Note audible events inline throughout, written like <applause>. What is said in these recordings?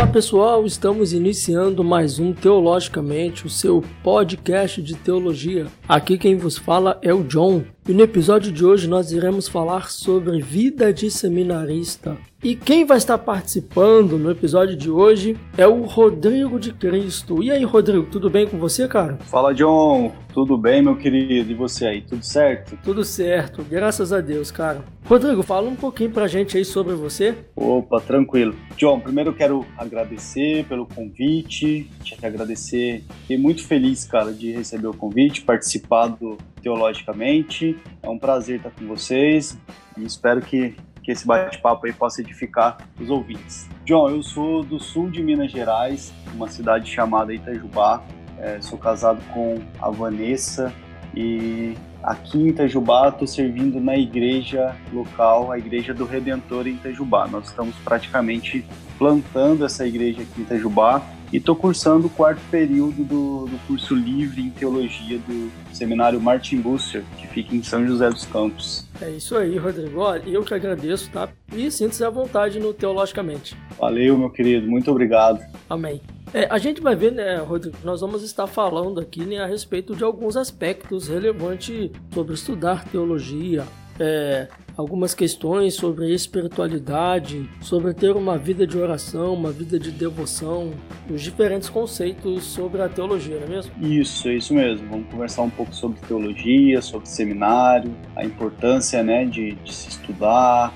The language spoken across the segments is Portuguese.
Olá pessoal, estamos iniciando mais um Teologicamente, o seu podcast de teologia. Aqui quem vos fala é o John. E no episódio de hoje nós iremos falar sobre vida de seminarista. E quem vai estar participando no episódio de hoje é o Rodrigo de Cristo. E aí, Rodrigo, tudo bem com você, cara? Fala, John. Tudo bem, meu querido? E você aí, tudo certo? Tudo certo, graças a Deus, cara. Rodrigo, fala um pouquinho pra gente aí sobre você. Opa, tranquilo. John, primeiro eu quero agradecer pelo convite, te agradecer. Fiquei muito feliz, cara, de receber o convite, participar do Teologicamente. É um prazer estar com vocês e espero que, que esse bate-papo aí possa edificar os ouvintes. John, eu sou do sul de Minas Gerais, uma cidade chamada Itajubá. É, sou casado com a Vanessa e aqui em Itajubá estou servindo na igreja local, a Igreja do Redentor em Itajubá. Nós estamos praticamente plantando essa igreja aqui em Itajubá e estou cursando o quarto período do, do, curso livre em teologia do seminário Martin Bucer, que fica em São José dos Campos. É isso aí, Rodrigo. Eu que agradeço, tá? E sinta-se à vontade no Teologicamente. Valeu, meu querido. Muito obrigado. Amém. É, a gente vai ver, né, Rodrigo, nós vamos estar falando aqui né, a respeito de alguns aspectos relevantes sobre estudar teologia, é, algumas questões sobre espiritualidade, sobre ter uma vida de oração, uma vida de devoção, os diferentes conceitos sobre a teologia, não é mesmo? Isso, é isso mesmo. Vamos conversar um pouco sobre teologia, sobre seminário, a importância né, de, de se estudar,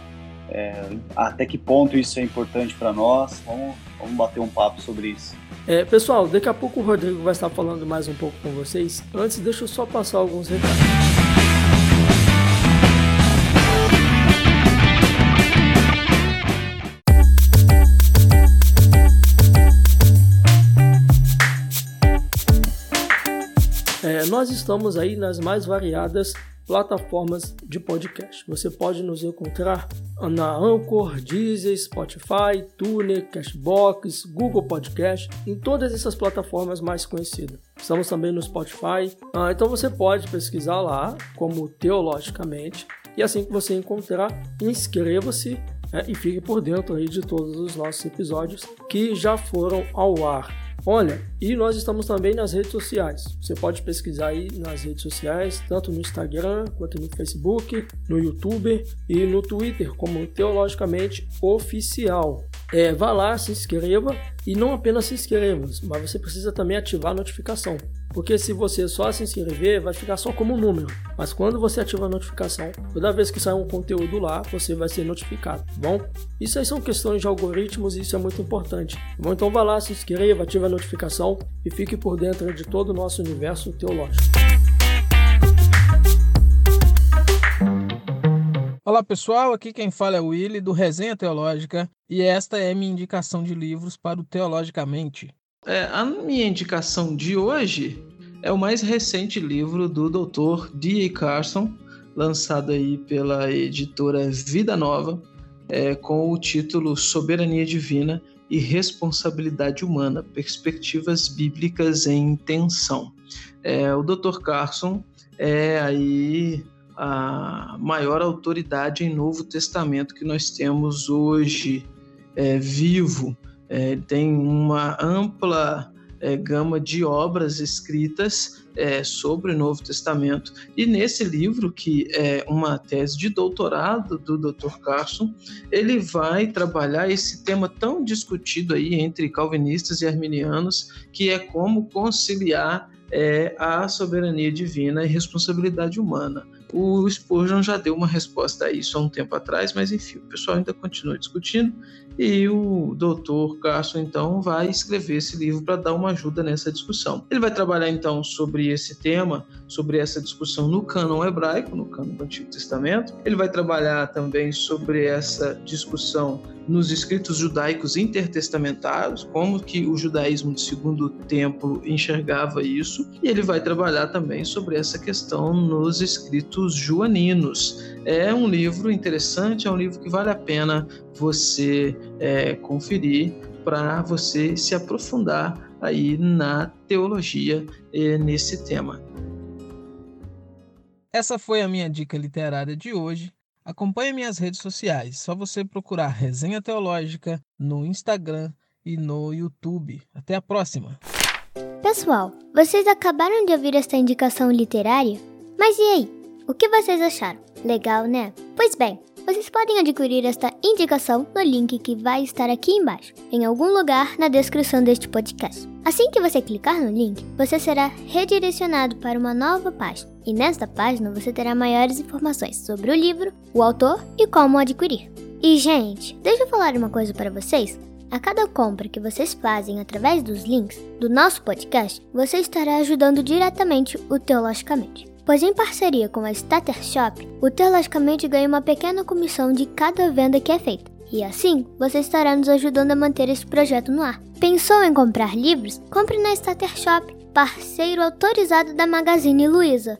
é, até que ponto isso é importante para nós. Vamos, vamos bater um papo sobre isso. É, pessoal, daqui a pouco o Rodrigo vai estar falando mais um pouco com vocês. Antes, deixa eu só passar alguns recados. É, nós estamos aí nas mais variadas plataformas de podcast. Você pode nos encontrar na Anchor, Deezer, Spotify, Tuner, Cashbox, Google Podcast, em todas essas plataformas mais conhecidas. Estamos também no Spotify, ah, então você pode pesquisar lá como Teologicamente e assim que você encontrar, inscreva-se é, e fique por dentro aí de todos os nossos episódios que já foram ao ar. Olha, e nós estamos também nas redes sociais. Você pode pesquisar aí nas redes sociais, tanto no Instagram, quanto no Facebook, no YouTube e no Twitter, como Teologicamente Oficial. É, vá lá, se inscreva e não apenas se inscreva, mas você precisa também ativar a notificação. Porque se você só se inscrever, vai ficar só como número. Mas quando você ativa a notificação, toda vez que sair um conteúdo lá, você vai ser notificado, tá bom? Isso aí são questões de algoritmos e isso é muito importante. Tá bom? Então vá lá, se inscreva, ative a notificação e fique por dentro de todo o nosso universo teológico. Olá pessoal, aqui quem fala é o Willy do Resenha Teológica e esta é minha indicação de livros para o Teologicamente. É, a minha indicação de hoje é o mais recente livro do Dr. D.A. Carson, lançado aí pela editora Vida Nova, é, com o título Soberania Divina e Responsabilidade Humana: Perspectivas Bíblicas em Tensão. É, o Dr. Carson é aí a maior autoridade em Novo Testamento que nós temos hoje é, vivo é, tem uma ampla é, gama de obras escritas é, sobre o Novo Testamento. E nesse livro, que é uma tese de doutorado do Dr. Carson, ele vai trabalhar esse tema tão discutido aí entre calvinistas e arminianos, que é como conciliar é, a soberania divina e responsabilidade humana. O Spurgeon já deu uma resposta a isso há um tempo atrás, mas enfim, o pessoal ainda continua discutindo e o doutor Carson então vai escrever esse livro para dar uma ajuda nessa discussão. Ele vai trabalhar então sobre esse tema, sobre essa discussão no cânon hebraico, no cânon do Antigo Testamento. Ele vai trabalhar também sobre essa discussão nos escritos judaicos intertestamentários, como que o judaísmo do segundo templo enxergava isso, e ele vai trabalhar também sobre essa questão nos escritos joaninos. É um livro interessante, é um livro que vale a pena você é, conferir para você se aprofundar aí na teologia é, nesse tema. Essa foi a minha dica literária de hoje. Acompanhe minhas redes sociais. Só você procurar Resenha Teológica no Instagram e no YouTube. Até a próxima! Pessoal, vocês acabaram de ouvir esta indicação literária? Mas e aí? O que vocês acharam? Legal, né? Pois bem, vocês podem adquirir esta indicação no link que vai estar aqui embaixo, em algum lugar na descrição deste podcast. Assim que você clicar no link, você será redirecionado para uma nova página, e nesta página você terá maiores informações sobre o livro, o autor e como adquirir. E, gente, deixa eu falar uma coisa para vocês. A cada compra que vocês fazem através dos links do nosso podcast, você estará ajudando diretamente o Teologicamente pois em parceria com a Starter Shop, o Teologicamente ganha uma pequena comissão de cada venda que é feita. E assim, você estará nos ajudando a manter este projeto no ar. Pensou em comprar livros? Compre na Starter Shop, parceiro autorizado da Magazine Luiza.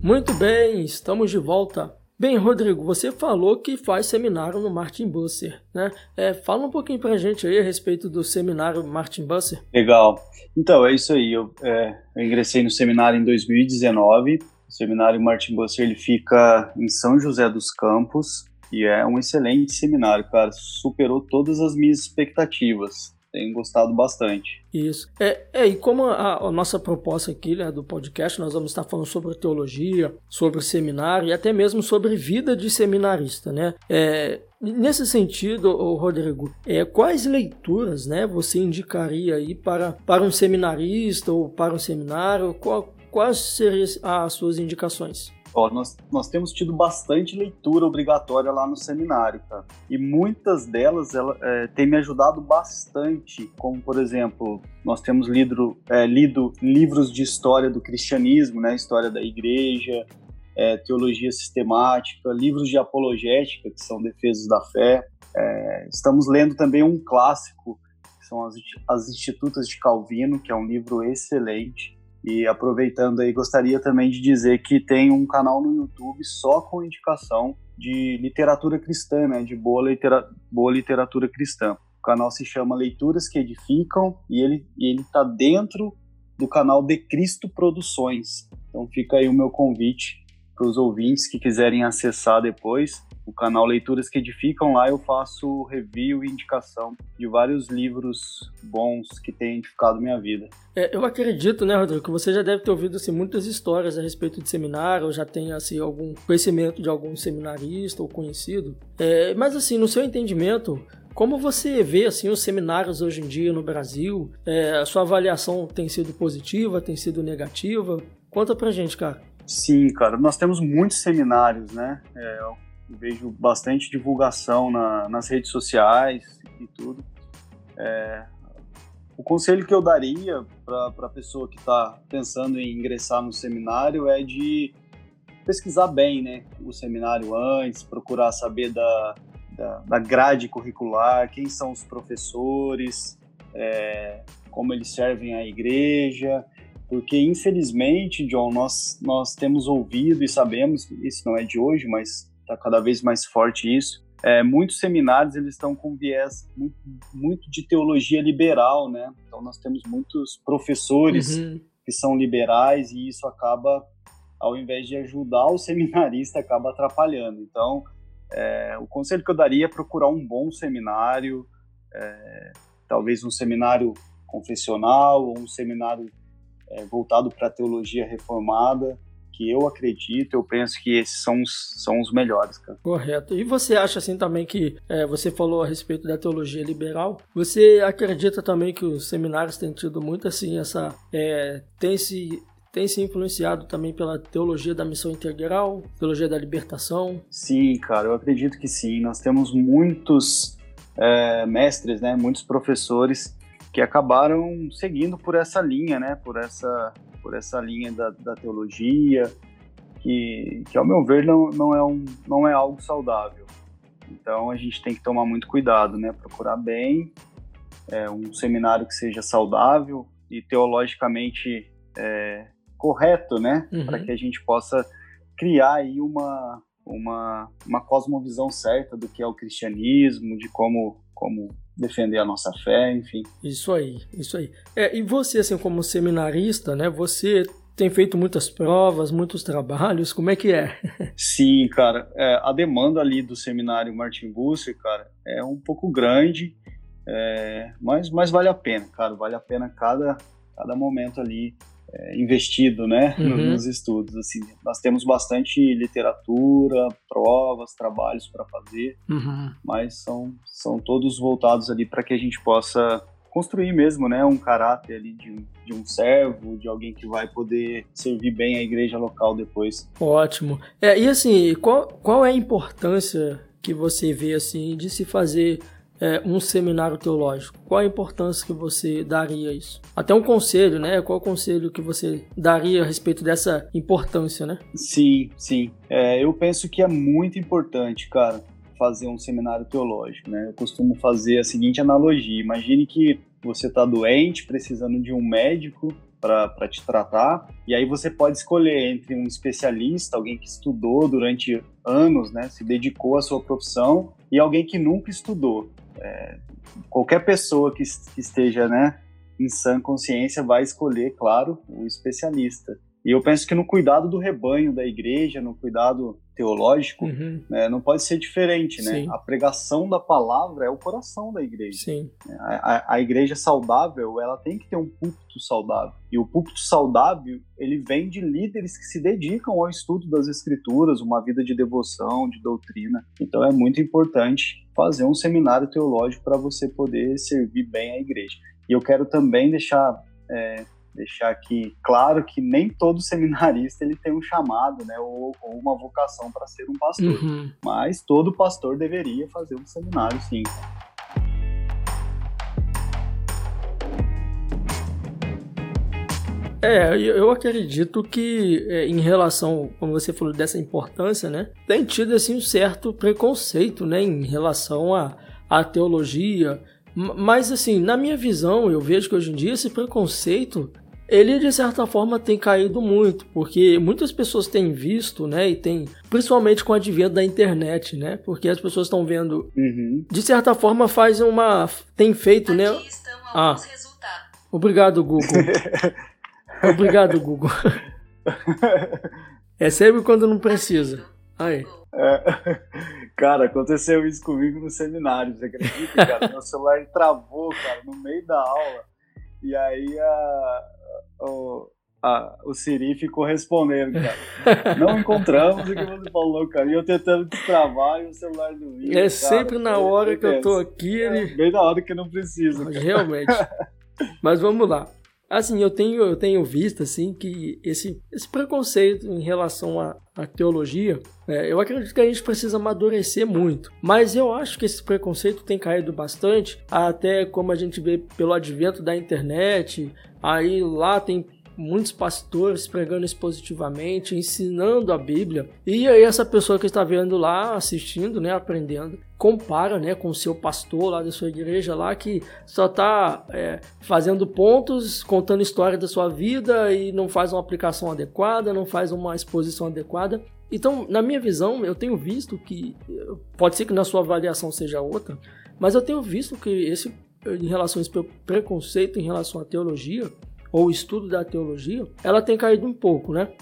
Muito bem, estamos de volta Bem, Rodrigo, você falou que faz seminário no Martin Busser, né? É, fala um pouquinho pra gente aí a respeito do seminário Martin Busser. Legal. Então, é isso aí. Eu, é, eu ingressei no seminário em 2019. O seminário Martin Busser ele fica em São José dos Campos e é um excelente seminário, cara. Superou todas as minhas expectativas tenho gostado bastante. Isso. É, é e como a, a, nossa proposta aqui né, do podcast, nós vamos estar falando sobre teologia, sobre seminário e até mesmo sobre vida de seminarista, né? É, nesse sentido, Rodrigo, é, quais leituras né, você indicaria aí para, para um seminarista ou para um seminário? Qual, quais seriam as suas indicações? Ó, nós, nós temos tido bastante leitura obrigatória lá no seminário, cara. E muitas delas ela, é, têm me ajudado bastante, como, por exemplo, nós temos lido, é, lido livros de história do cristianismo, né, história da igreja, é, teologia sistemática, livros de apologética, que são defesas da fé. É, estamos lendo também um clássico, que são as, as Institutas de Calvino, que é um livro excelente. E aproveitando aí, gostaria também de dizer que tem um canal no YouTube só com indicação de literatura cristã, né, de boa, litera boa literatura cristã. O canal se chama Leituras que Edificam e ele ele está dentro do canal De Cristo Produções. Então fica aí o meu convite para os ouvintes que quiserem acessar depois o canal Leituras que Edificam. Lá eu faço review e indicação de vários livros bons que têm edificado minha vida. É, eu acredito, né, Rodrigo, que você já deve ter ouvido assim, muitas histórias a respeito de seminário, ou já tem assim, algum conhecimento de algum seminarista ou conhecido. É, mas assim, no seu entendimento, como você vê assim os seminários hoje em dia no Brasil? É, a sua avaliação tem sido positiva, tem sido negativa? Conta pra gente, cara. Sim, cara, nós temos muitos seminários, né? É, vejo bastante divulgação na, nas redes sociais e tudo. É, o conselho que eu daria para a pessoa que está pensando em ingressar no seminário é de pesquisar bem né, o seminário antes, procurar saber da, da, da grade curricular, quem são os professores, é, como eles servem à igreja, porque infelizmente, John, nós, nós temos ouvido e sabemos, isso não é de hoje, mas está cada vez mais forte isso. É, muitos seminários eles estão com viés muito, muito, de teologia liberal, né? Então nós temos muitos professores uhum. que são liberais e isso acaba, ao invés de ajudar o <laughs> seminarista, acaba atrapalhando. Então é, o conselho que eu daria é procurar um bom seminário, é, talvez um seminário confessional ou um seminário é, voltado para a teologia reformada que eu acredito, eu penso que esses são os, são os melhores, cara. Correto. E você acha assim também que é, você falou a respeito da teologia liberal? Você acredita também que os seminários têm tido muito assim essa é, tem se tem se influenciado também pela teologia da missão integral, teologia da libertação? Sim, cara, eu acredito que sim. Nós temos muitos é, mestres, né, muitos professores que acabaram seguindo por essa linha, né, por essa por essa linha da, da teologia, que, que ao meu ver não, não, é um, não é algo saudável. Então a gente tem que tomar muito cuidado, né? Procurar bem é, um seminário que seja saudável e teologicamente é, correto, né? Uhum. Para que a gente possa criar aí uma, uma, uma cosmovisão certa do que é o cristianismo, de como, como defender a nossa fé, enfim. Isso aí, isso aí. É, e você, assim, como seminarista, né, você tem feito muitas provas, muitos trabalhos, como é que é? <laughs> Sim, cara, é, a demanda ali do seminário Martin Busser, cara, é um pouco grande, é, mas, mas vale a pena, cara, vale a pena cada, cada momento ali investido, né, uhum. nos estudos, assim, nós temos bastante literatura, provas, trabalhos para fazer, uhum. mas são, são todos voltados ali para que a gente possa construir mesmo, né, um caráter ali de, de um servo, de alguém que vai poder servir bem a igreja local depois. Ótimo. É, e assim, qual, qual é a importância que você vê assim de se fazer é, um seminário teológico? Qual a importância que você daria a isso? Até um conselho, né? Qual o conselho que você daria a respeito dessa importância, né? Sim, sim. É, eu penso que é muito importante, cara, fazer um seminário teológico, né? Eu costumo fazer a seguinte analogia: imagine que você está doente, precisando de um médico para te tratar, e aí você pode escolher entre um especialista, alguém que estudou durante anos, né, se dedicou à sua profissão, e alguém que nunca estudou. É, qualquer pessoa que, que esteja né, em sã consciência vai escolher, claro, o especialista. E eu penso que no cuidado do rebanho da igreja, no cuidado teológico, uhum. né, não pode ser diferente, né? Sim. A pregação da palavra é o coração da igreja. Sim. A, a, a, igreja saudável, ela tem que ter um púlpito saudável. E o púlpito saudável, ele vem de líderes que se dedicam ao estudo das escrituras, uma vida de devoção, de doutrina. Então é muito importante fazer um seminário teológico para você poder servir bem a igreja. E eu quero também deixar é, deixar aqui claro que nem todo seminarista ele tem um chamado, né, ou, ou uma vocação para ser um pastor. Uhum. Mas todo pastor deveria fazer um seminário, sim. É, eu acredito que é, em relação, como você falou dessa importância, né, tem tido assim um certo preconceito, né, em relação à a, a teologia, mas assim, na minha visão, eu vejo que hoje em dia esse preconceito ele de certa forma tem caído muito, porque muitas pessoas têm visto, né, e tem, principalmente com o advento da internet, né, porque as pessoas estão vendo, uhum. de certa forma faz uma, tem feito, Aqui né, ah, resultados. obrigado Google, <laughs> obrigado Google, é sempre quando não precisa, aí. É, cara, aconteceu isso comigo no seminário, você acredita, cara? Meu celular travou, cara, no meio da aula. E aí a, o, a, o Siri ficou respondendo, cara. Não encontramos o que você falou, cara. E eu tentando destravar e o celular do ia. É cara, sempre na hora que eu tô aqui, ele. É, bem na hora que não precisa. Cara. Realmente. Mas vamos lá. Assim, eu tenho, eu tenho visto assim que esse, esse preconceito em relação à, à teologia, é, eu acredito que a gente precisa amadurecer muito. Mas eu acho que esse preconceito tem caído bastante, até como a gente vê pelo advento da internet. Aí lá tem muitos pastores pregando expositivamente, ensinando a Bíblia. E aí essa pessoa que está vendo lá, assistindo, né, aprendendo, compara, né, com o seu pastor lá da sua igreja lá que só está é, fazendo pontos, contando história da sua vida e não faz uma aplicação adequada, não faz uma exposição adequada. Então, na minha visão, eu tenho visto que pode ser que na sua avaliação seja outra, mas eu tenho visto que esse em relação a esse preconceito em relação à teologia, ou estudo da teologia, ela tem caído um pouco, né?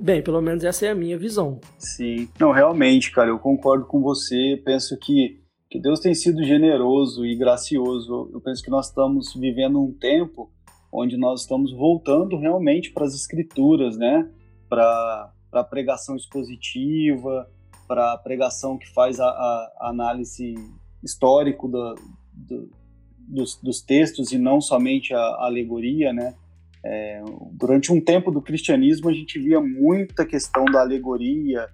Bem, pelo menos essa é a minha visão. Sim. Não, realmente, cara, eu concordo com você. Penso que, que Deus tem sido generoso e gracioso. Eu penso que nós estamos vivendo um tempo onde nós estamos voltando realmente para as escrituras, né? Para a pregação expositiva, para a pregação que faz a, a análise histórico da, do, dos, dos textos e não somente a, a alegoria, né? É, durante um tempo do cristianismo a gente via muita questão da alegoria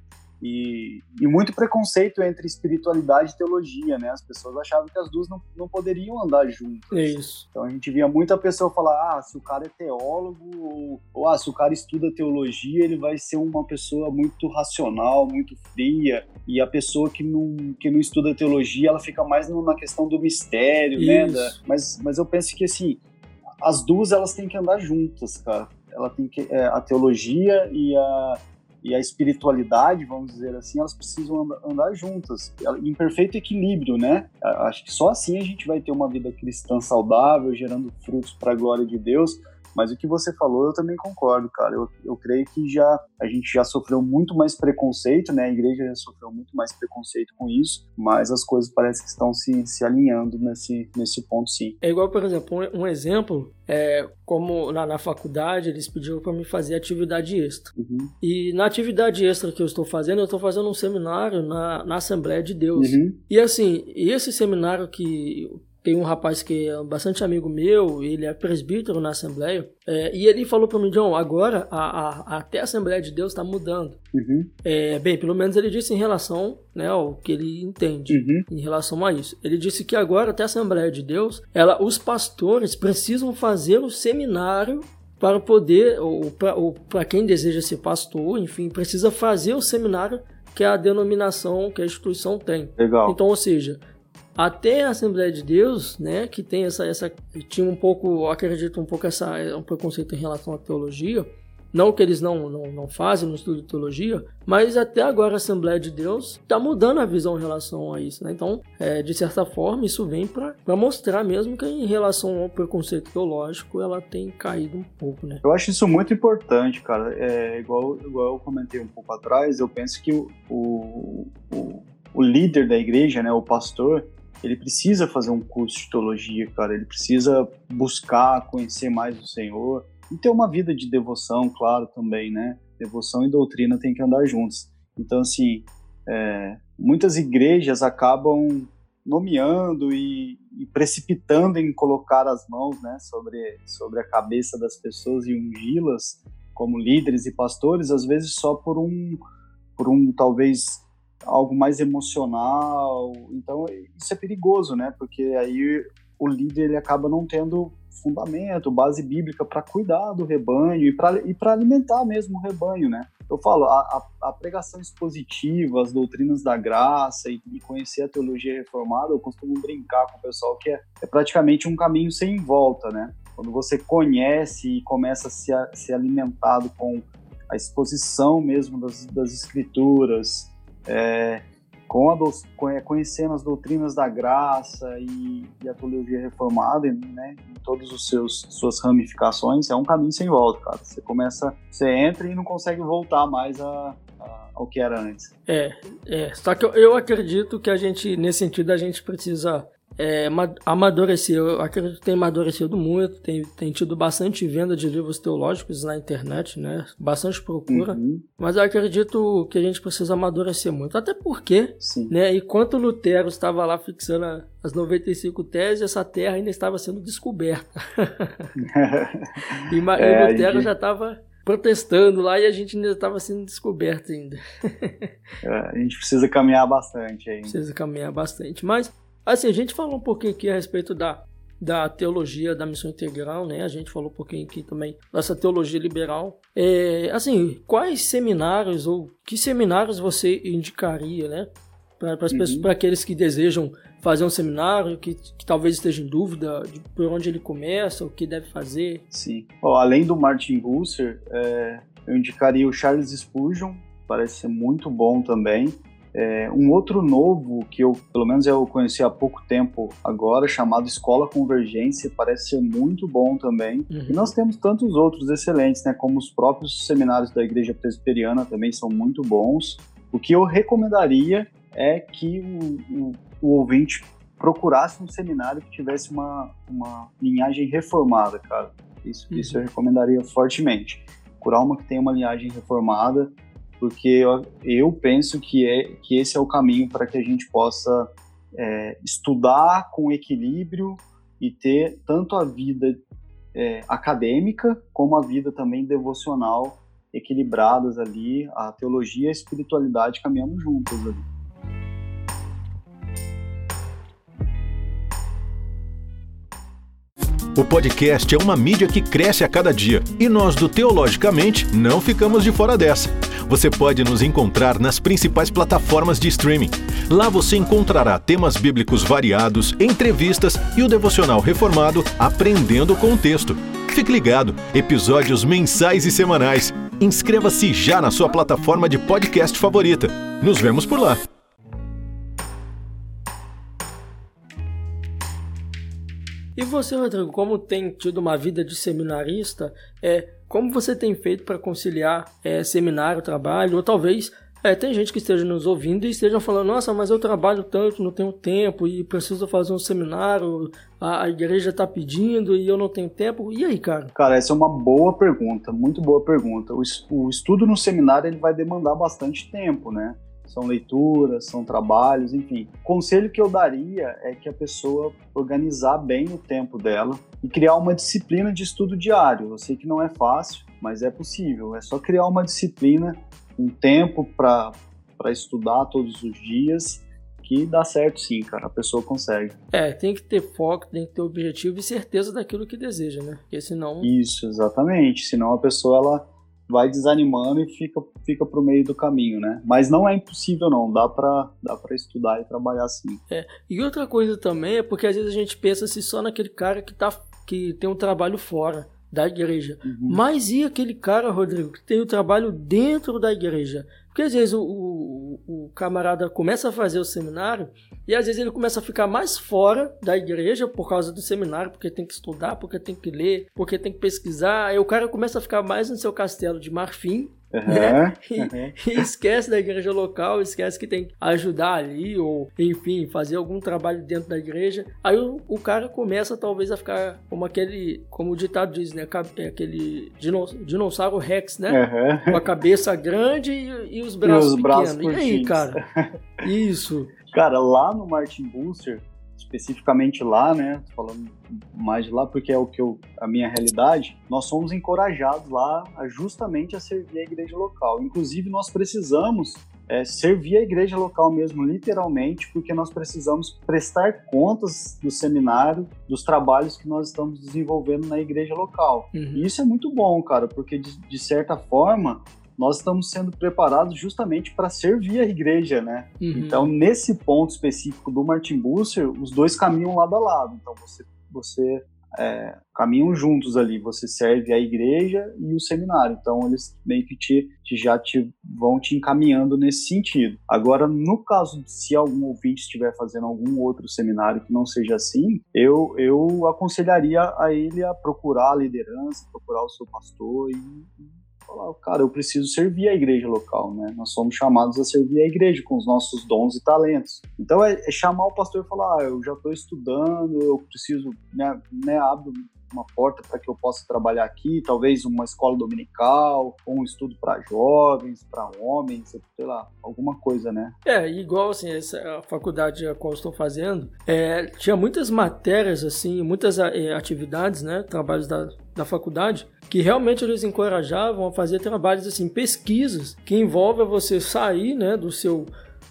e, e, muito preconceito entre espiritualidade e teologia, né? As pessoas achavam que as duas não, não poderiam andar juntas. É isso. Então a gente via muita pessoa falar, ah, se o cara é teólogo, ou, ou ah, se o cara estuda teologia, ele vai ser uma pessoa muito racional, muito fria. E a pessoa que não, que não estuda teologia, ela fica mais na questão do mistério, isso. né? Da, mas, mas eu penso que, assim, as duas, elas têm que andar juntas, cara. Ela tem que, é, a teologia e a e a espiritualidade, vamos dizer assim, elas precisam andar juntas, em perfeito equilíbrio, né? Acho que só assim a gente vai ter uma vida cristã saudável, gerando frutos para a glória de Deus, Mas o que você falou, eu também concordo, cara. Eu, eu creio que já a gente já sofreu muito mais preconceito, né? A igreja já sofreu muito mais preconceito com isso, mas as coisas parecem que estão se, se alinhando nesse, nesse ponto, sim. É igual, por exemplo, um, um exemplo é como na, na faculdade eles pediram para me fazer atividade extra. Uhum. E na atividade extra que eu estou fazendo, eu estou fazendo um seminário na, na Assembleia de Deus. Uhum. E assim, esse seminário que tem um rapaz que é bastante amigo meu, ele é presbítero na Assembleia, é, e ele falou para mim, John, agora a, a, até a Assembleia de Deus está mudando. Uhum. É, bem, pelo menos ele disse em relação né, ao que ele entende Uhum. em relação a isso. Ele disse que agora até a Assembleia de Deus, ela, os pastores precisam fazer o seminário para poder, ou para quem deseja ser pastor, enfim, precisa fazer o seminário que a denominação, que a instituição tem. Legal. Então, ou seja, até a Assembleia de Deus, né, que tem essa, essa tinha um pouco, acredito um pouco essa um preconceito em relação à teologia, não que eles não, não, não fazem no estudo de teologia, mas até agora a Assembleia de Deus está mudando a visão em relação a isso. Né? Então, é, de certa forma, isso vem para mostrar mesmo que em relação ao preconceito teológico ela tem caído um pouco. Né? Eu acho isso muito importante, cara. É, igual, igual eu comentei um pouco atrás, eu penso que o, o, o, o líder da igreja, né, o pastor, ele precisa fazer um curso de teologia, cara. Ele precisa buscar conhecer mais o Senhor e ter uma vida de devoção, claro, também, né? Devoção e doutrina tem que andar juntos. Então, assim, é, muitas igrejas acabam nomeando e, e, precipitando em colocar as mãos, né, sobre sobre a cabeça das pessoas e ungí-las como líderes e pastores, às vezes só por um por um talvez algo mais emocional. Então, isso é perigoso, né? Porque aí o líder ele acaba não tendo fundamento, base bíblica para cuidar do rebanho e para alimentar mesmo o rebanho, né? Eu falo, a, a, pregação expositiva, as doutrinas da graça e, e, conhecer a teologia reformada, eu costumo brincar com o pessoal que é, é praticamente um caminho sem volta, né? Quando você conhece e começa a ser, ser alimentado com a exposição mesmo das, das escrituras, é, com a do, conhecendo as doutrinas da graça e, e a teologia reformada, né, em todas os seus suas ramificações, é um caminho sem volta, cara. Você começa, você entra e não consegue voltar mais a, ao que era antes. É, é. Só que eu, eu acredito que a gente, nesse sentido, a gente precisa é, amadureceu, eu acredito que tem amadurecido muito, tem, tem tido bastante venda de livros teológicos na internet, né? Bastante procura, uhum. mas eu acredito que a gente precisa amadurecer muito, até porque, Sim. né? Enquanto Lutero estava lá fixando as 95 teses, essa terra ainda estava sendo descoberta. <laughs> e, é, e Lutero gente... já estava protestando lá e a gente ainda estava sendo descoberto ainda. é, a gente precisa caminhar bastante aí. Precisa caminhar bastante, mas Assim, a gente falou um pouquinho aqui a respeito da, da teologia da missão integral, né? A gente falou um pouquinho aqui também dessa teologia liberal. É, assim, quais seminários ou que seminários você indicaria, né? Para uhum. aqueles que desejam fazer um seminário, que, que talvez esteja em dúvida de por onde ele começa, o que deve fazer. Sim. Oh, além do Martin Busser, é, eu indicaria o Charles Spurgeon, parece ser muito bom também. É, um outro novo que eu, pelo menos eu conheci há pouco tempo agora, chamado Escola Convergência, parece ser muito bom também. Uhum. E nós temos tantos outros excelentes, né? Como os próprios seminários da Igreja Presbiteriana também são muito bons. O que eu recomendaria é que o, o, o ouvinte procurasse um seminário que tivesse uma, uma linhagem reformada, cara. Isso, uhum. isso eu recomendaria fortemente. Procurar uma que tenha uma linhagem reformada, porque eu, eu penso que, é, que esse é o caminho para que a gente possa é, estudar com equilíbrio e ter tanto a vida é, acadêmica como a vida também devocional equilibradas ali, a teologia e a espiritualidade caminhando juntas ali. O podcast é uma mídia que cresce a cada dia e nós do Teologicamente não ficamos de fora dessa. Você pode nos encontrar nas principais plataformas de streaming. Lá você encontrará temas bíblicos variados, entrevistas e o devocional reformado Aprendendo com o Texto. Fique ligado, episódios mensais e semanais. Inscreva-se já na sua plataforma de podcast favorita. Nos vemos por lá. E você, Rodrigo, como tem tido uma vida de seminarista, é, como você tem feito para conciliar é, seminário, trabalho, ou talvez é, tem gente que esteja nos ouvindo e esteja falando, nossa, mas eu trabalho tanto, não tenho tempo e preciso fazer um seminário, a, a igreja está pedindo e eu não tenho tempo. E aí, cara? Cara, essa é uma boa pergunta, muito boa pergunta. O, o estudo no seminário ele vai demandar bastante tempo, né? São leituras, são trabalhos, enfim. O conselho que eu daria é que a pessoa organizar bem o tempo dela e criar uma disciplina de estudo diário. Eu sei que não é fácil, mas é possível. É só criar uma disciplina um tempo para estudar todos os dias que dá certo sim, cara. A pessoa consegue. É, tem que ter foco, tem que ter objetivo e certeza daquilo que deseja, né? Porque senão. Isso, exatamente. Senão a pessoa ela vai desanimando e fica, fica pro meio do caminho, né? Mas não é impossível, não. Dá pra, dá pra estudar e trabalhar sim. É. E outra coisa também é porque às vezes a gente pensa assim só naquele cara que, tá, que tem um trabalho fora da igreja. Uhum. Mas e aquele cara, Rodrigo, que tem o trabalho dentro da igreja? Porque às vezes o, o, o, camarada começa a fazer o seminário e às vezes ele começa a ficar mais fora da igreja por causa do seminário, porque tem que estudar, porque tem que ler, porque tem que pesquisar. Aí o cara começa a ficar mais no seu castelo de marfim Uhum, né? e, uhum. e, esquece da igreja local, esquece que tem que ajudar ali, ou enfim, fazer algum trabalho dentro da igreja. Aí o, o cara começa talvez a ficar como aquele, como o ditado diz, né? É aquele dinossauro Rex, né? Uhum. Com a cabeça grande e, e os braços e os pequenos. Braços e aí, cara? <laughs> Isso. Cara, lá no Martin Booster, especificamente lá, né? Tô falando mais de lá porque é o que eu, a minha realidade. Nós somos encorajados lá a, justamente a servir a igreja local. Inclusive nós precisamos é, servir a igreja local mesmo, literalmente, porque nós precisamos prestar contas do seminário, dos trabalhos que nós estamos desenvolvendo na igreja local. Uhum. E isso é muito bom, cara, porque de, de certa forma nós estamos sendo preparados justamente para servir a igreja, né? Uhum. Então, nesse ponto específico do Martin Busser, os dois caminham lado a lado. Então, você, você é, caminham juntos ali. Você serve a igreja e o seminário. Então, eles meio que te, te já te, vão te encaminhando nesse sentido. Agora, no caso de se algum ouvinte estiver fazendo algum outro seminário que não seja assim, eu, eu aconselharia a ele a procurar a liderança, procurar o seu pastor e falar, cara, eu preciso servir a igreja local, né? Nós somos chamados a servir a igreja com os nossos dons e talentos. Então é, é chamar o pastor e falar, ah, eu já estou estudando, eu preciso, né, né abro uma porta para que eu possa trabalhar aqui, talvez uma escola dominical, ou um estudo para jovens, para homens, sei lá, alguma coisa, né? É, igual assim, essa a faculdade a qual estou fazendo, é, tinha muitas matérias assim, muitas é, atividades, né, trabalhos da, da faculdade, que realmente eles encorajavam a fazer trabalhos assim, pesquisas que envolvem você sair, né, do seu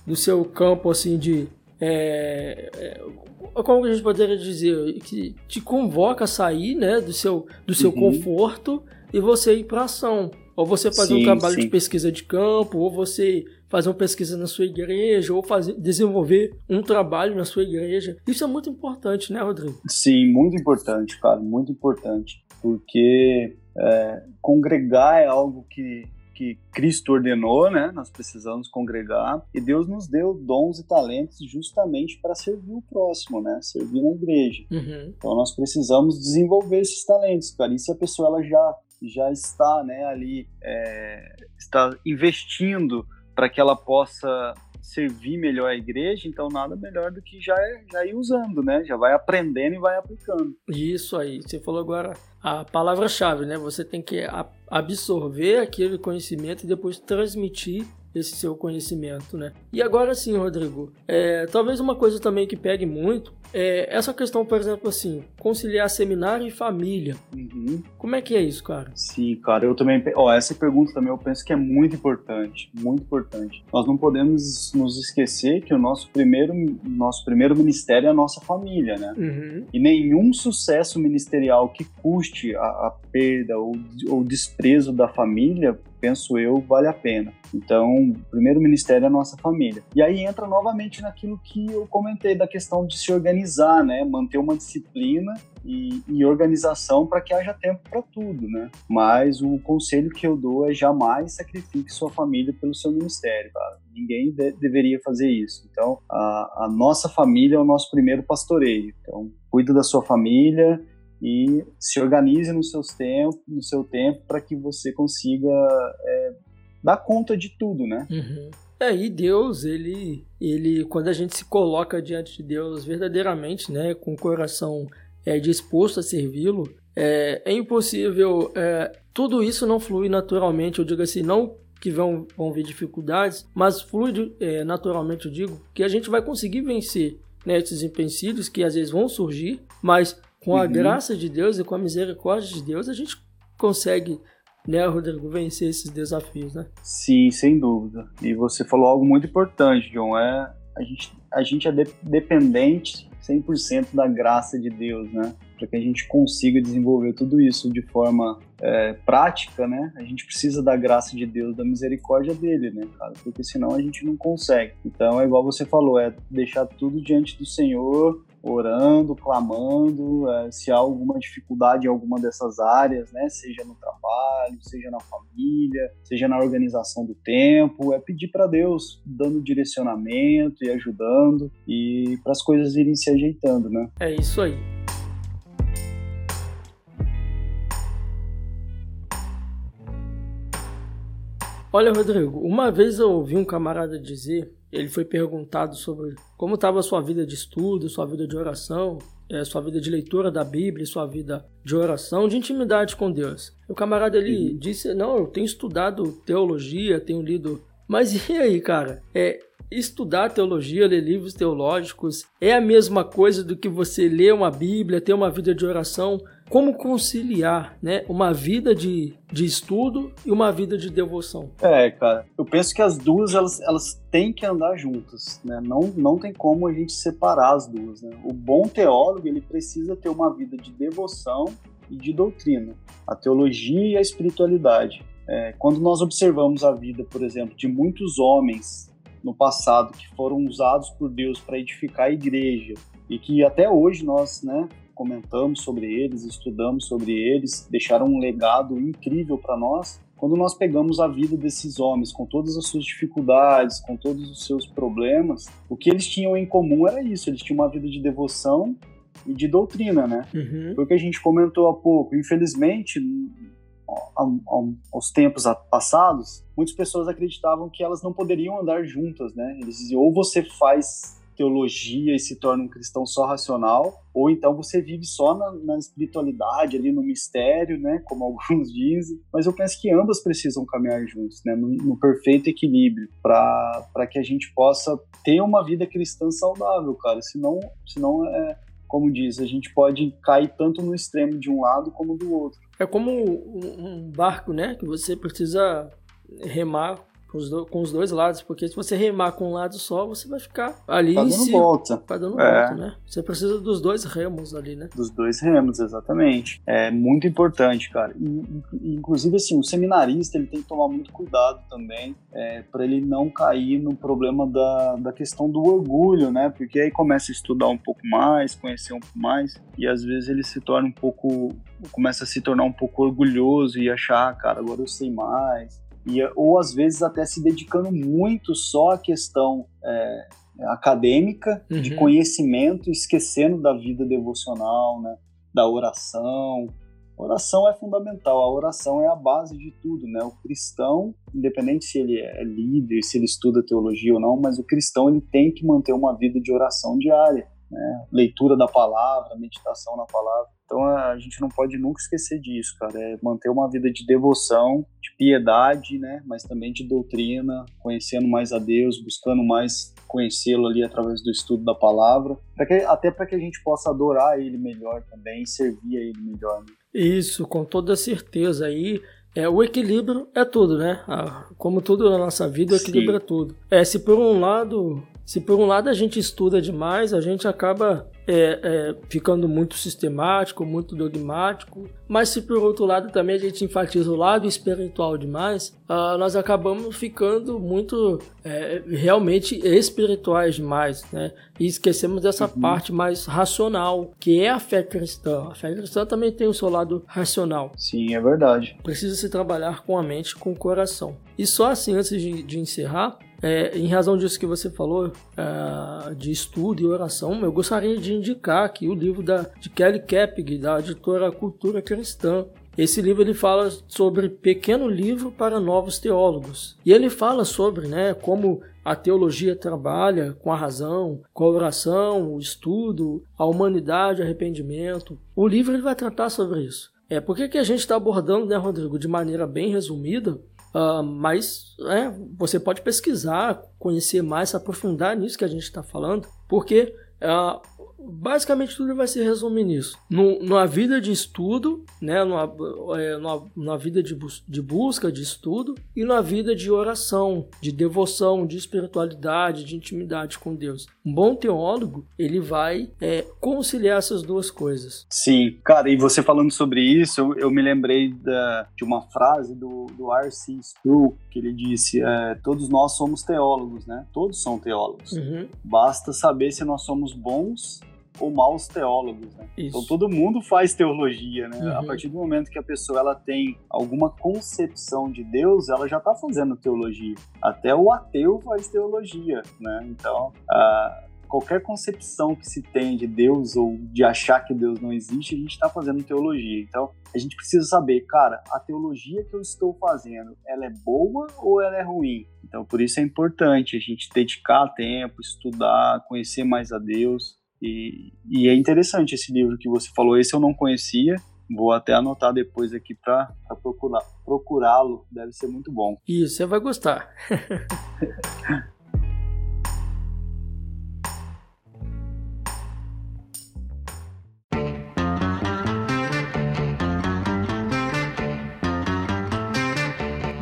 do seu campo assim de é, é, como a gente poderia dizer que te convoca a sair, né, do seu do seu uhum. conforto e você ir para ação, ou você fazer sim, um trabalho sim. de pesquisa de campo, ou você fazer uma pesquisa na sua igreja, ou fazer, desenvolver um trabalho na sua igreja. Isso é muito importante, né, Rodrigo? Sim, muito importante, cara, muito importante porque é, congregar é algo que, que Cristo ordenou, né? Nós precisamos congregar e Deus nos deu dons e talentos justamente para servir o próximo, né? Servir na igreja. Uhum. Então nós precisamos desenvolver esses talentos, cara. E se a pessoa ela já já está, né? Ali é, está investindo para que ela possa servir melhor a igreja, então nada melhor do que já, já ir usando, né? Já vai aprendendo e vai aplicando. Isso aí, você falou agora a palavra-chave, né? Você tem que absorver aquele conhecimento e depois transmitir esse seu conhecimento, né? E agora sim, Rodrigo, é, talvez uma coisa também que pegue muito é essa questão, por exemplo, assim, conciliar seminário e família. Uhum. Como é que é isso, cara? Sim, cara, eu também. Ó, essa pergunta também eu penso que é muito importante, muito importante. Nós não podemos nos esquecer que o nosso primeiro, nosso primeiro ministério é a nossa família, né? Uhum. E nenhum sucesso ministerial que custe a, a perda ou, ou desprezo da família penso eu, vale a pena. Então, o primeiro ministério é a nossa família. E aí entra novamente naquilo que eu comentei da questão de se organizar, né? Manter uma disciplina e, e organização para que haja tempo para tudo, né? Mas o conselho que eu dou é jamais sacrifique sua família pelo seu ministério, cara. Ninguém de deveria fazer isso. Então, a, a nossa família é o nosso primeiro pastoreio. Então, cuida da sua família e se organize no, seus tempo, no seu tempo para que você consiga é, dar conta de tudo, né? Uhum. É, e Deus, ele, ele, quando a gente se coloca diante de Deus verdadeiramente, né, com o coração é, disposto a servi-lo, é, é, impossível, é, tudo isso não flui naturalmente, eu digo assim, não que vão, vão vir dificuldades, mas flui é, naturalmente, eu digo, que a gente vai conseguir vencer né, esses empecilhos que às vezes vão surgir, mas com a uhum. graça de Deus e com a misericórdia de Deus, a gente consegue né, Rodrigo, vencer esses desafios, né? Sim, sem dúvida. E você falou algo muito importante, John, é a gente, a gente é de, dependente 100% da graça de Deus, né? Para que a gente consiga desenvolver tudo isso de forma é, prática, né? A gente precisa da graça de Deus, da misericórdia dele, né, cara? Porque senão a gente não consegue. Então é igual você falou, é deixar tudo diante do Senhor, orando, clamando, é, se há alguma dificuldade em alguma dessas áreas, né, seja no trabalho, seja na família, seja na organização do tempo, é pedir para Deus dando direcionamento e ajudando e para as coisas irem se ajeitando, né? É isso aí. Olha, Rodrigo, uma vez eu ouvi um camarada dizer ele foi perguntado sobre como estava a sua vida de estudo, sua vida de oração, é, sua vida de leitura da Bíblia, sua vida de oração, de intimidade com Deus. O camarada ele uhum. disse: Não, eu tenho estudado teologia, tenho lido. Mas e aí, cara? É, estudar teologia, ler livros teológicos, é a mesma coisa do que você ler uma Bíblia, ter uma vida de oração? como conciliar né, uma vida de, de estudo e uma vida de devoção? É, cara, eu penso que as duas elas, elas têm que andar juntas, né? Não, não tem como a gente separar as duas. Né? O bom teólogo ele precisa ter uma vida de devoção e de doutrina, a teologia e a espiritualidade. É, quando nós observamos a vida, por exemplo, de muitos homens no passado que foram usados por Deus para edificar a igreja e que até hoje nós, né, comentamos sobre eles, estudamos sobre eles, deixaram um legado incrível para nós. Quando nós pegamos a vida desses homens, com todas as suas dificuldades, com todos os seus problemas, o que eles tinham em comum era isso: eles tinham uma vida de devoção e de doutrina, né? Uhum. Foi o que a gente comentou há pouco. Infelizmente, aos tempos passados, muitas pessoas acreditavam que elas não poderiam andar juntas, né? Eles diziam, ou você faz teologia e se torna um cristão só racional, ou então você vive só na, na espiritualidade, ali no mistério, né, como <laughs> alguns dizem. Mas eu penso que ambas precisam caminhar juntos, né, no, no perfeito equilíbrio, para que a gente possa ter uma vida cristã saudável, cara. Senão, senão é, como diz, a gente pode cair tanto no extremo de um lado como do outro. É como um barco, né, que você precisa remar com os, do, com os dois lados, porque se você remar com um lado só, você vai ficar ali tá dando se, volta. Tá dando é. volta, né? Você precisa dos dois remos ali, né? Dos dois remos, exatamente. É muito importante, cara. E, inclusive, assim, o seminarista ele tem que tomar muito cuidado também é, para ele não cair no problema da, da questão do orgulho, né? Porque aí começa a estudar um pouco mais, conhecer um pouco mais, e às vezes ele se torna um pouco começa a se tornar um pouco orgulhoso e achar, ah, cara, agora eu sei mais, e, ou às vezes até se dedicando muito só à questão é, acadêmica, uhum. de conhecimento, esquecendo da vida devocional, né, da oração. oração é fundamental, a oração é a base de tudo, né? O cristão, independente se ele é líder, se ele estuda teologia ou não, mas o cristão ele tem que manter uma vida de oração diária, né? Leitura da palavra, meditação na palavra. Então a gente não pode nunca esquecer disso, cara. É manter uma vida de devoção, de piedade, né? Mas também de doutrina, conhecendo mais a Deus, buscando mais conhecê-lo ali através do estudo da palavra, pra que, até para que a gente possa adorar Ele melhor também, servir a Ele melhor. Né? Isso, com toda certeza aí. É, o equilíbrio é tudo, né? Como tudo na nossa vida, o equilíbrio Sim. é tudo. É, se por um lado se por um lado a gente estuda demais, a gente acaba é, é, ficando muito sistemático, muito dogmático, mas se por outro lado também a gente enfatiza o lado espiritual demais, uh, nós acabamos ficando muito é, realmente espirituais demais, né? E esquecemos dessa uhum. parte mais racional, que é a fé cristã. A fé cristã também tem o seu lado racional. Sim, é verdade. Precisa se trabalhar com a mente com o coração. E só assim, antes de, de encerrar, é, em razão disso que você falou, é, de estudo e oração, eu gostaria de indicar aqui o livro da, de Kelly Kepig, da editora Cultura Cristã. Esse livro ele fala sobre pequeno livro para novos teólogos. E ele fala sobre né, como a teologia trabalha com a razão, com a oração, o estudo, a humanidade, o arrependimento. O livro ele vai tratar sobre isso. É, por que, que a gente está abordando, né, Rodrigo, de maneira bem resumida? Uh, mas é, você pode pesquisar, conhecer mais, se aprofundar nisso que a gente está falando, porque uh, basicamente tudo vai se resumir nisso. No, numa vida de estudo, né, numa, é, numa, numa vida de, bus de busca, de estudo, e numa vida de oração, de devoção, de espiritualidade, de intimidade com Deus. Um bom teólogo, ele vai é, conciliar essas duas coisas. Sim, cara, e você falando sobre isso, eu, eu me lembrei da, de uma frase do, do R.C. Sproul, que ele disse, é, todos nós somos teólogos, né? Todos são teólogos. Uhum. Basta saber se nós somos bons ou maus teólogos, né? Então todo mundo faz teologia, né? Uhum. A partir do momento que a pessoa ela tem alguma concepção de Deus, ela já está fazendo teologia. Até o ateu faz teologia, né? Então, qualquer concepção que se tem de Deus ou de achar que Deus não existe, a gente está fazendo teologia. Então, a gente precisa saber, cara, a teologia que eu estou fazendo, ela é boa ou ela é ruim? Então, por isso é importante a gente dedicar tempo, estudar, conhecer mais a Deus, e, e é interessante esse livro que você falou, esse eu não conhecia, Vou até anotar depois aqui para procurar, procurá-lo, deve ser muito bom. Isso, você vai gostar. <laughs>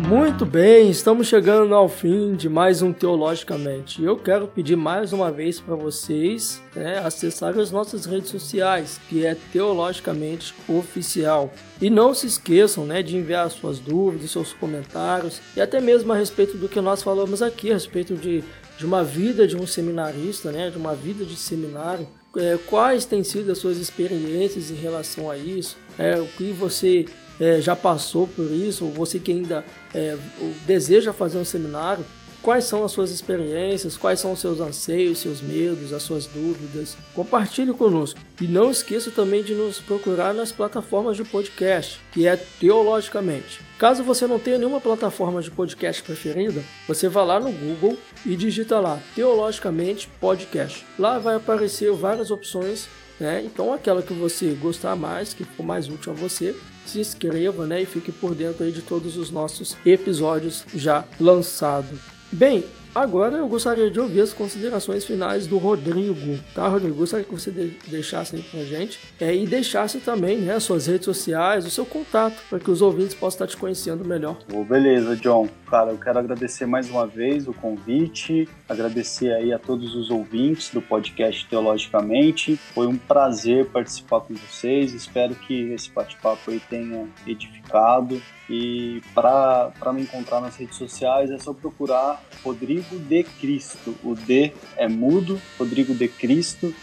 Muito bem, estamos chegando ao fim de mais um Teologicamente. Eu quero pedir mais uma vez para vocês né, acessarem as nossas redes sociais, que é Teologicamente Oficial. E não se esqueçam né, de enviar suas dúvidas, seus comentários e até mesmo a respeito do que nós falamos aqui, a respeito de, de uma vida de um seminarista, né, de uma vida de seminário. É, quais têm sido as suas experiências em relação a isso? É, o que você é, já passou por isso, ou você que ainda é, deseja fazer um seminário, quais são as suas experiências, quais são os seus anseios, seus medos, as suas dúvidas. Compartilhe conosco. E não esqueça também de nos procurar nas plataformas de podcast, que é Teologicamente. Caso você não tenha nenhuma plataforma de podcast preferida, você vá lá no Google e digita lá Teologicamente Podcast. Lá vai aparecer várias opções né? Então aquela que você gostar mais, que for mais útil a você, se inscreva né, e fique por dentro aí de todos os nossos episódios já lançados. Bem, Agora eu gostaria de ouvir as considerações finais do Rodrigo, tá, Rodrigo? Gostaria que você deixasse aí pra gente é, e deixasse também né, suas redes sociais, o seu contato, para que os ouvintes possam estar te conhecendo melhor. Oh, beleza, John. Cara, eu quero agradecer mais uma vez o convite, agradecer aí a todos os ouvintes do podcast Teologicamente. Foi um prazer participar com vocês. Espero que esse bate-papo aí tenha edificado e para me encontrar nas redes sociais é só procurar Rodrigo de Cristo. O D é mudo, Rodrigo de Cristo.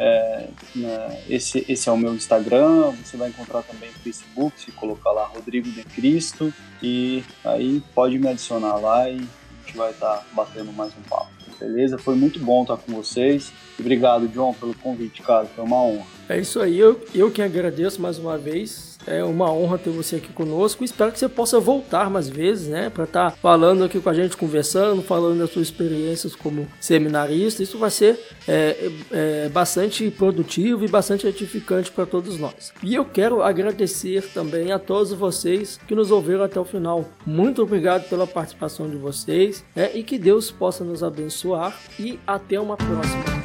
É, né, esse, esse é o meu Instagram. Você vai encontrar também no Facebook, se colocar lá Rodrigo de Cristo. E aí pode me adicionar lá e gente vai estar tá batendo mais um papo. Beleza? Foi muito bom estar com vocês. Obrigado, John, pelo convite, cara. Foi uma honra. É isso aí. Eu, eu que agradeço mais uma vez é uma honra ter você aqui conosco. Espero que você possa voltar mais vezes, né? Para estar tá falando aqui com a gente, conversando, falando das suas experiências como seminarista. Isso vai ser é, é, bastante produtivo e bastante edificante para todos nós. E eu quero agradecer também a todos vocês que nos ouviram até o final. Muito obrigado pela participação de vocês né? e que Deus possa nos abençoar. E até uma próxima.